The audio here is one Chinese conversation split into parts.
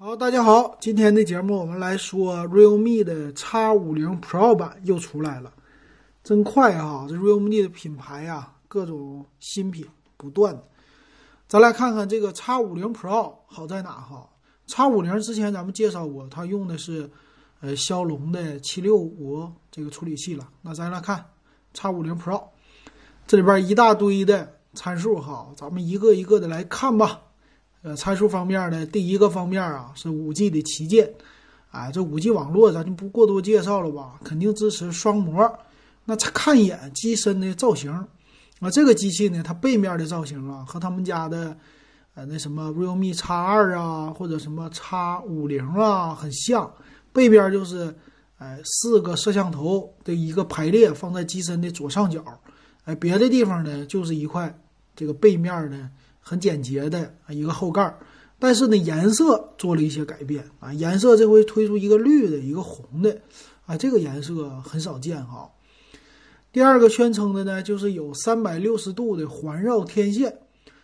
好，大家好，今天的节目我们来说 realme 的 X 五零 Pro 版又出来了，真快啊！这 realme 的品牌呀，各种新品不断。咱来看看这个 X 五零 Pro 好在哪哈？X 五零之前咱们介绍过，它用的是呃骁龙的七六五这个处理器了。那咱来看 X 五零 Pro，这里边一大堆的参数哈，咱们一个一个的来看吧。呃，参数方面呢，第一个方面啊是五 G 的旗舰，哎，这五 G 网络咱就不过多介绍了吧，肯定支持双模。那看一眼机身的造型，啊，这个机器呢，它背面的造型啊，和他们家的呃那什么 realme X 二啊，或者什么 X 五零啊很像，背边就是哎四个摄像头的一个排列放在机身的左上角，哎，别的地方呢就是一块这个背面呢。很简洁的啊一个后盖，但是呢，颜色做了一些改变啊。颜色这回推出一个绿的，一个红的，啊，这个颜色很少见哈。第二个宣称的呢，就是有三百六十度的环绕天线，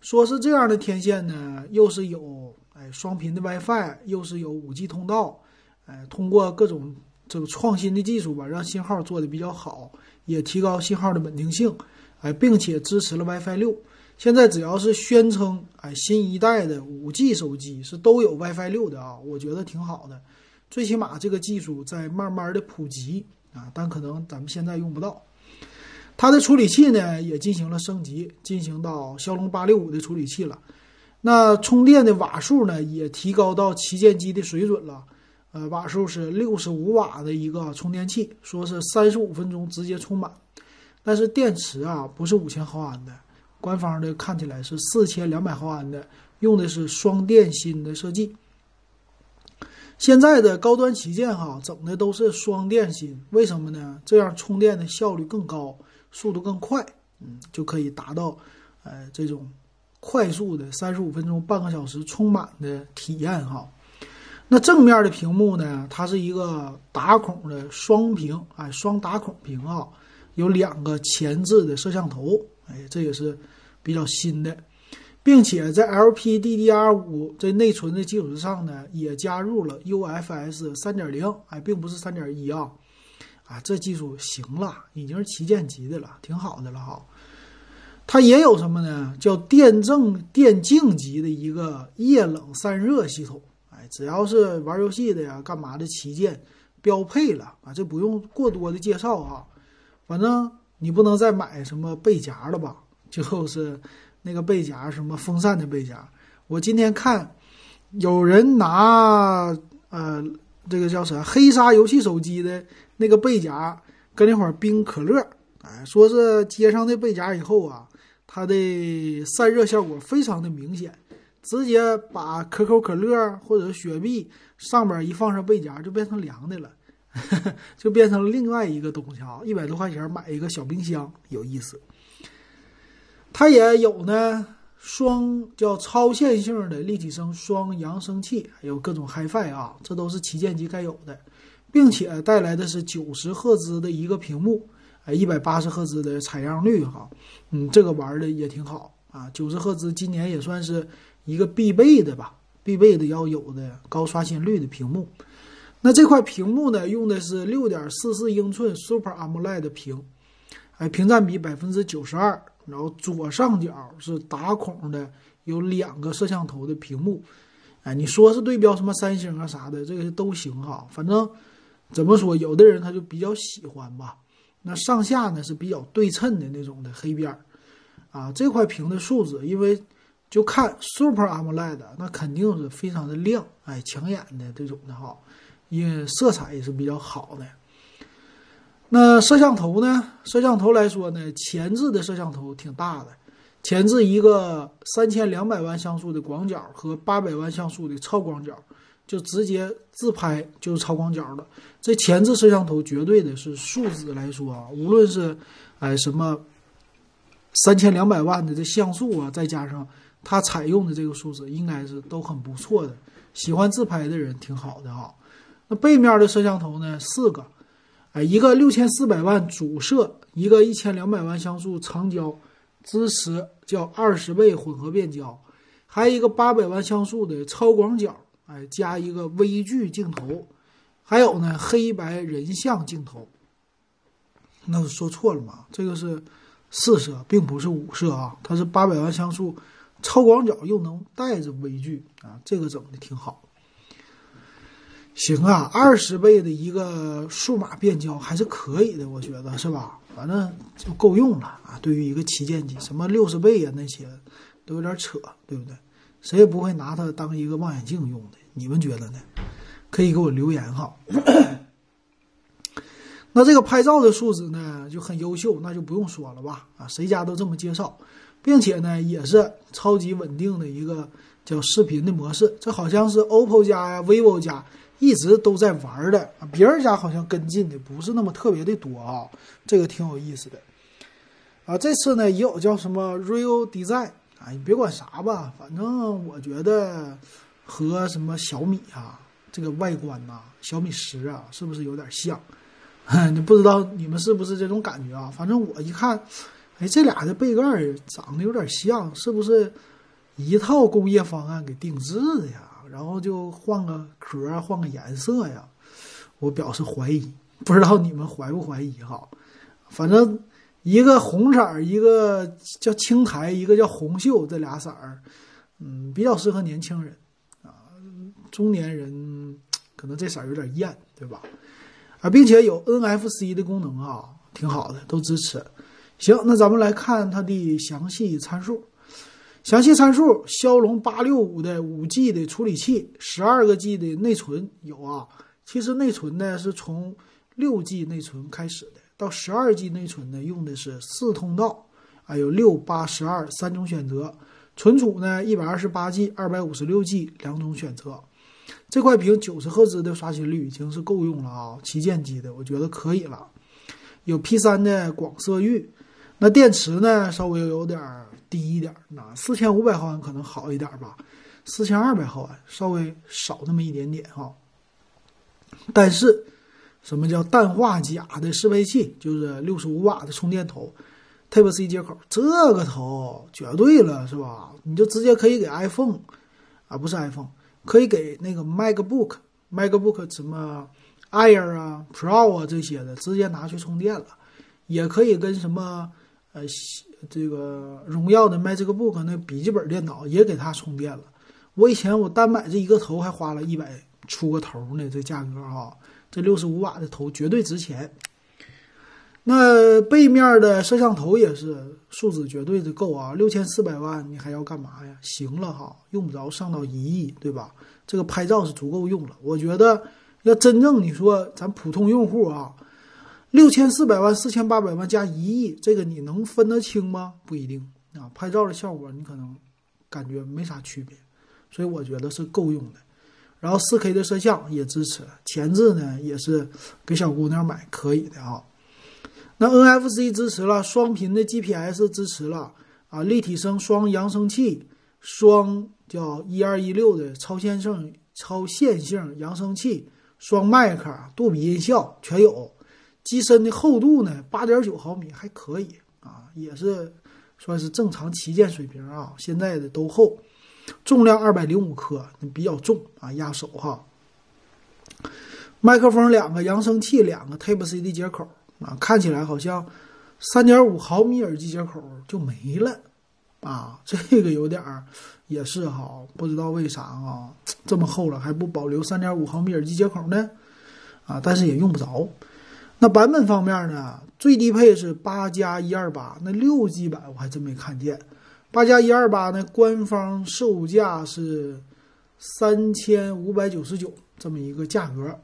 说是这样的天线呢，又是有哎双频的 WiFi，又是有五 G 通道，哎，通过各种这个创新的技术吧，让信号做的比较好，也提高信号的稳定性，哎，并且支持了 WiFi 六。现在只要是宣称哎新一代的五 G 手机是都有 WiFi 六的啊，我觉得挺好的，最起码这个技术在慢慢的普及啊，但可能咱们现在用不到。它的处理器呢也进行了升级，进行到骁龙八六五的处理器了。那充电的瓦数呢也提高到旗舰机的水准了，呃，瓦数是六十五瓦的一个充电器，说是三十五分钟直接充满，但是电池啊不是五千毫安的。官方的看起来是四千两百毫安的，用的是双电芯的设计。现在的高端旗舰哈，整的都是双电芯，为什么呢？这样充电的效率更高，速度更快，嗯，就可以达到，呃，这种快速的三十五分钟、半个小时充满的体验哈。那正面的屏幕呢，它是一个打孔的双屏，哎，双打孔屏啊，有两个前置的摄像头。哎，这也是比较新的，并且在 LPDDR5 这内存的基础之上呢，也加入了 UFS 3.0，哎，并不是3.1啊，啊，这技术行了，已经是旗舰级的了，挺好的了哈。它也有什么呢？叫电正电竞级的一个液冷散热系统，哎，只要是玩游戏的呀，干嘛的旗舰标配了啊，这不用过多的介绍啊，反正。你不能再买什么背夹了吧？就是那个背夹，什么风扇的背夹。我今天看有人拿呃，这个叫啥黑鲨游戏手机的那个背夹，跟那会儿冰可乐，哎，说是接上那背夹以后啊，它的散热效果非常的明显，直接把可口可乐或者雪碧上边一放上背夹，就变成凉的了。就变成了另外一个东西啊！一百多块钱买一个小冰箱，有意思。它也有呢，双叫超线性的立体声双扬声器，还有各种 HiFi 啊，这都是旗舰机该有的，并且带来的是九十赫兹的一个屏幕，哎，一百八十赫兹的采样率哈，嗯，这个玩的也挺好啊。九十赫兹今年也算是一个必备的吧，必备的要有的高刷新率的屏幕。那这块屏幕呢，用的是六点四四英寸 Super AMOLED 屏，哎，屏占比百分之九十二。然后左上角是打孔的，有两个摄像头的屏幕，哎，你说是对标什么三星啊啥的，这个都行哈。反正怎么说，有的人他就比较喜欢吧。那上下呢是比较对称的那种的黑边儿，啊，这块屏的素质，因为就看 Super AMOLED，那肯定是非常的亮，哎，抢眼的这种的哈。因为色彩也是比较好的。那摄像头呢？摄像头来说呢，前置的摄像头挺大的，前置一个三千两百万像素的广角和八百万像素的超广角，就直接自拍就是超广角了。这前置摄像头绝对的是素质来说啊，无论是哎什么三千两百万的这像素啊，再加上它采用的这个素质，应该是都很不错的。喜欢自拍的人挺好的啊。那背面的摄像头呢？四个，哎，一个六千四百万主摄，一个一千两百万像素长焦，支持叫二十倍混合变焦，还有一个八百万像素的超广角，哎，加一个微距镜头，还有呢黑白人像镜头。那说错了嘛？这个是四摄，并不是五摄啊，它是八百万像素，超广角又能带着微距啊，这个整的挺好。行啊，二十倍的一个数码变焦还是可以的，我觉得是吧？反正就够用了啊。对于一个旗舰机，什么六十倍呀那些都有点扯，对不对？谁也不会拿它当一个望远镜用的，你们觉得呢？可以给我留言哈。那这个拍照的素质呢就很优秀，那就不用说了吧？啊，谁家都这么介绍，并且呢也是超级稳定的一个叫视频的模式。这好像是 OPPO 家呀、vivo 家一直都在玩的，别人家好像跟进的不是那么特别的多啊，这个挺有意思的。啊，这次呢也有叫什么 Real Design。哎，你别管啥吧，反正我觉得和什么小米啊，这个外观呐，小米十啊，是不是有点像？你不知道你们是不是这种感觉啊？反正我一看，哎，这俩的背盖长得有点像，是不是一套工业方案给定制的呀？然后就换个壳，换个颜色呀？我表示怀疑，不知道你们怀不怀疑哈？反正。一个红色儿，一个叫青苔，一个叫红锈，这俩色儿，嗯，比较适合年轻人啊，中年人可能这色儿有点艳，对吧？啊，并且有 NFC 的功能啊，挺好的，都支持。行，那咱们来看它的详细参数。详细参数：骁龙八六五的五 G 的处理器，十二个 G 的内存有啊。其实内存呢是从六 G 内存开始的。到十二 G 内存呢，用的是四通道，啊，有六八十二三种选择。存储呢，一百二十八 G、二百五十六 G 两种选择。这块屏九十赫兹的刷新率已经是够用了啊，旗舰机的我觉得可以了。有 P 三的广色域，那电池呢稍微有点低一点，那四千五百毫安可能好一点吧，四千二百毫安稍微少那么一点点哈。但是。什么叫氮化钾的适配器？就是六十五瓦的充电头，Type C 接口，这个头绝对了，是吧？你就直接可以给 iPhone，啊，不是 iPhone，可以给那个 MacBook，MacBook 什么 Air 啊、Pro 啊这些的，直接拿去充电了。也可以跟什么呃这个荣耀的 Magic Book 那笔记本电脑也给它充电了。我以前我单买这一个头还花了一百出个头呢，这价格哈。这六十五瓦的头绝对值钱，那背面的摄像头也是素质绝对的够啊，六千四百万你还要干嘛呀？行了哈，用不着上到一亿，对吧？这个拍照是足够用了。我觉得要真正你说咱普通用户啊，六千四百万、四千八百万加一亿，这个你能分得清吗？不一定啊，拍照的效果你可能感觉没啥区别，所以我觉得是够用的。然后四 K 的摄像也支持，前置呢也是给小姑娘买可以的啊。那 NFC 支持了，双频的 GPS 支持了啊，立体声双扬声器，双叫一二一六的超线性超线性扬声器，双麦克，杜比音效全有。机身的厚度呢，八点九毫米还可以啊，也是算是正常旗舰水平啊，现在的都厚。重量二百零五克，比较重啊，压手哈。麦克风两个，扬声器两个，Type C 的接口啊，看起来好像三点五毫米耳机接口就没了啊，这个有点儿也是哈，不知道为啥啊，这么厚了还不保留三点五毫米耳机接口呢？啊，但是也用不着。那版本方面呢，最低配是八加一二八，那六 G 版我还真没看见。八加一二八呢，官方售价是三千五百九十九这么一个价格，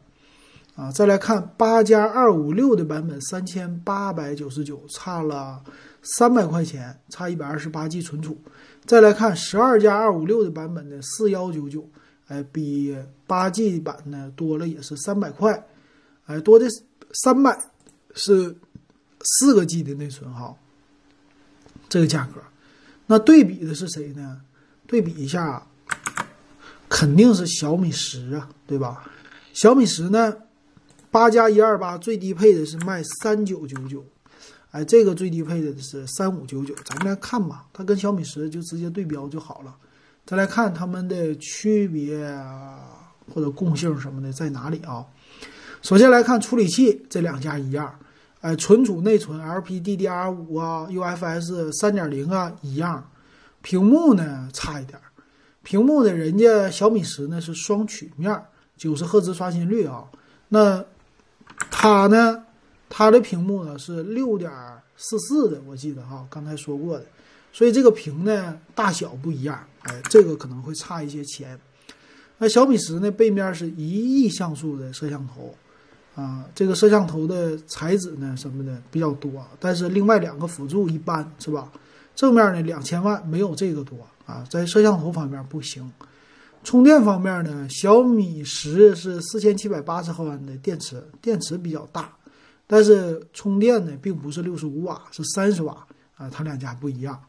啊，再来看八加二五六的版本三千八百九十九，差了三百块钱，差一百二十八 G 存储。再来看十二加二五六的版本的四幺九九，哎，比八 G 版呢多了也是三百块，哎，多的三百是四个 G 的内存哈，这个价格。那对比的是谁呢？对比一下，肯定是小米十啊，对吧？小米十呢，八加一二八最低配的是卖三九九九，哎，这个最低配的是三五九九。咱们来看吧，它跟小米十就直接对标就好了。再来看它们的区别，或者共性什么的在哪里啊？首先来看处理器，这两家一样，哎，存储内存 LPDDR5 啊，UFS 3.0啊一样，屏幕呢差一点，屏幕呢人家小米十呢是双曲面，九十赫兹刷新率啊，那它呢，它的屏幕呢是六点四四的，我记得哈，刚才说过的。所以这个屏呢大小不一样，哎，这个可能会差一些钱。那小米十呢，背面是一亿像素的摄像头，啊，这个摄像头的材质呢什么的比较多，但是另外两个辅助一般是吧？正面呢两千万没有这个多啊，在摄像头方面不行。充电方面呢，小米十是四千七百八十毫安的电池，电池比较大，但是充电呢并不是六十五瓦，是三十瓦啊，它两家不一样。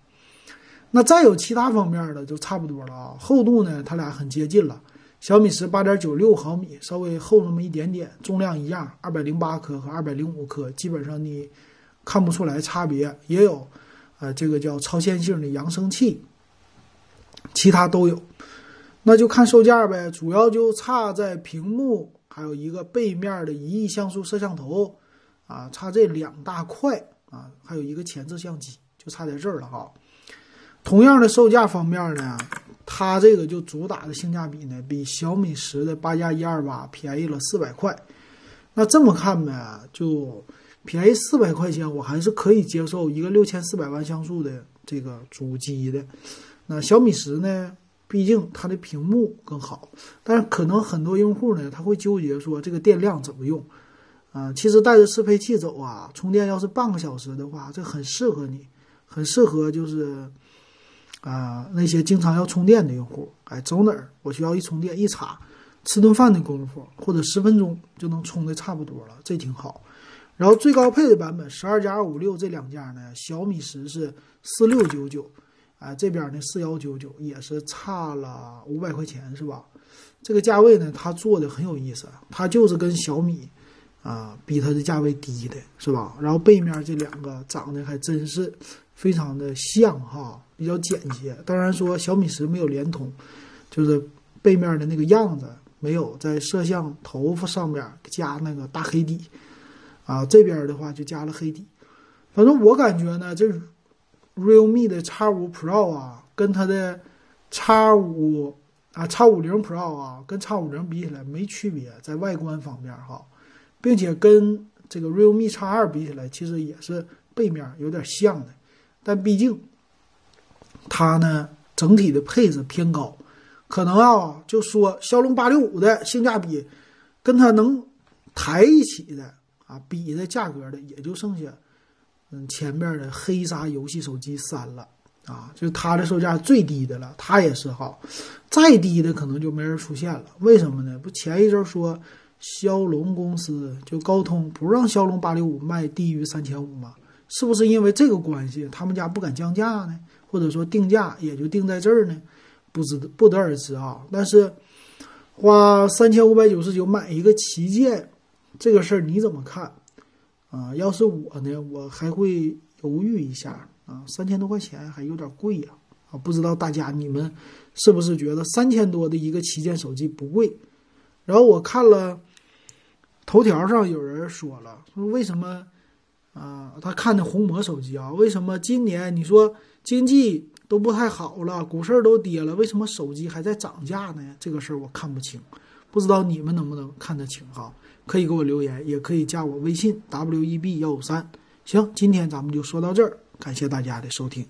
那再有其他方面的就差不多了啊，厚度呢，它俩很接近了。小米十八点九六毫米，稍微厚那么一点点，重量一样，二百零八克和二百零五克，基本上你看不出来差别。也有，呃，这个叫超线性的扬声器，其他都有。那就看售价呗，主要就差在屏幕，还有一个背面的一亿像素摄像头，啊，差这两大块啊，还有一个前置相机，就差在这儿了哈。同样的售价方面呢，它这个就主打的性价比呢，比小米十的八加一二八便宜了四百块。那这么看呗，就便宜四百块钱，我还是可以接受一个六千四百万像素的这个主机的。那小米十呢，毕竟它的屏幕更好，但是可能很多用户呢，他会纠结说这个电量怎么用啊？其实带着适配器走啊，充电要是半个小时的话，这很适合你，很适合就是。啊，那些经常要充电的用户，哎，走哪儿我需要一充电一插，吃顿饭的功夫或者十分钟就能充的差不多了，这挺好。然后最高配的版本十二加二五六这两家呢，小米十是四六九九，哎，这边呢四幺九九也是差了五百块钱是吧？这个价位呢，它做的很有意思，它就是跟小米啊比它的价位低的是吧？然后背面这两个长得还真是非常的像哈。比较简洁，当然说小米十没有联通，就是背面的那个样子没有在摄像头发上面加那个大黑底，啊，这边的话就加了黑底。反正我感觉呢，这 realme 的 X 五 Pro 啊，跟它的 X 五啊 X 五零 Pro 啊，跟 X 五零比起来没区别，在外观方面哈，并且跟这个 realme X 二比起来，其实也是背面有点像的，但毕竟。它呢，整体的配置偏高，可能啊，就说骁龙八六五的性价比，跟它能抬一起的啊，比的价格的也就剩下，嗯，前面的黑鲨游戏手机三了啊，就它的售价最低的了，它也是哈，再低的可能就没人出现了。为什么呢？不前一阵说骁龙公司就高通不让骁龙八六五卖低于三千五吗？是不是因为这个关系，他们家不敢降价呢？或者说定价也就定在这儿呢，不知不得而知啊。但是花三千五百九十九买一个旗舰，这个事儿你怎么看啊？要是我呢，我还会犹豫一下啊。三千多块钱还有点贵呀啊！不知道大家你们是不是觉得三千多的一个旗舰手机不贵？然后我看了头条上有人说了，说为什么啊？他看的红魔手机啊，为什么今年你说？经济都不太好了，股市都跌了，为什么手机还在涨价呢？这个事儿我看不清，不知道你们能不能看得清哈？可以给我留言，也可以加我微信 w e b 幺五三。行，今天咱们就说到这儿，感谢大家的收听。